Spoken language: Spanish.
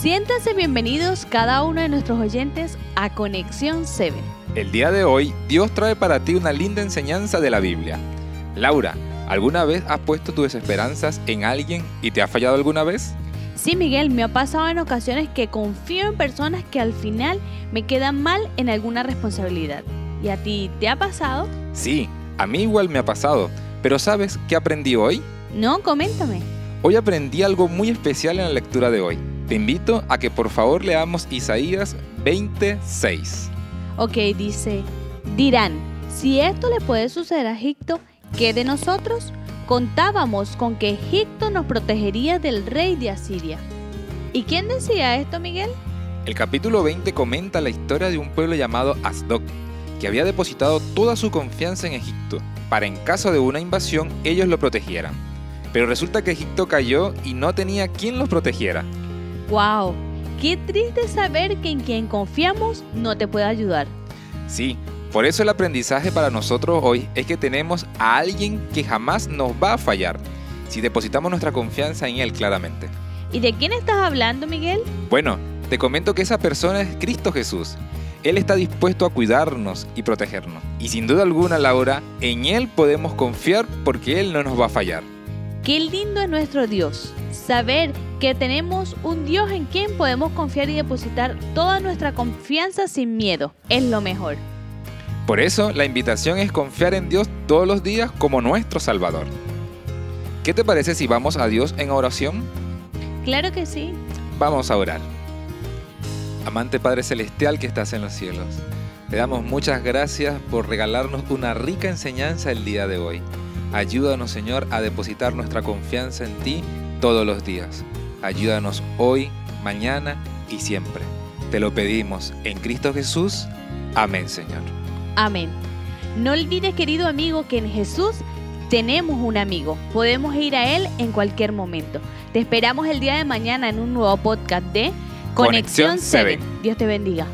Siéntanse bienvenidos cada uno de nuestros oyentes a Conexión 7. El día de hoy, Dios trae para ti una linda enseñanza de la Biblia. Laura, ¿alguna vez has puesto tus esperanzas en alguien y te ha fallado alguna vez? Sí, Miguel, me ha pasado en ocasiones que confío en personas que al final me quedan mal en alguna responsabilidad. ¿Y a ti te ha pasado? Sí, a mí igual me ha pasado. Pero ¿sabes qué aprendí hoy? No, coméntame. Hoy aprendí algo muy especial en la lectura de hoy. Te invito a que por favor leamos Isaías 26. Ok, dice, dirán, si esto le puede suceder a Egipto, ¿qué de nosotros? Contábamos con que Egipto nos protegería del rey de Asiria. ¿Y quién decía esto, Miguel? El capítulo 20 comenta la historia de un pueblo llamado Asdod, que había depositado toda su confianza en Egipto, para en caso de una invasión ellos lo protegieran. Pero resulta que Egipto cayó y no tenía quien los protegiera. ¡Wow! Qué triste saber que en quien confiamos no te puede ayudar. Sí, por eso el aprendizaje para nosotros hoy es que tenemos a alguien que jamás nos va a fallar, si depositamos nuestra confianza en Él claramente. ¿Y de quién estás hablando, Miguel? Bueno, te comento que esa persona es Cristo Jesús. Él está dispuesto a cuidarnos y protegernos. Y sin duda alguna, Laura, en Él podemos confiar porque Él no nos va a fallar. Qué lindo es nuestro Dios. Saber que tenemos un Dios en quien podemos confiar y depositar toda nuestra confianza sin miedo es lo mejor. Por eso, la invitación es confiar en Dios todos los días como nuestro Salvador. ¿Qué te parece si vamos a Dios en oración? Claro que sí. Vamos a orar. Amante Padre Celestial que estás en los cielos, te damos muchas gracias por regalarnos una rica enseñanza el día de hoy. Ayúdanos, Señor, a depositar nuestra confianza en ti todos los días. Ayúdanos hoy, mañana y siempre. Te lo pedimos en Cristo Jesús. Amén, Señor. Amén. No olvides, querido amigo, que en Jesús tenemos un amigo. Podemos ir a Él en cualquier momento. Te esperamos el día de mañana en un nuevo podcast de Conexión 7. Dios te bendiga.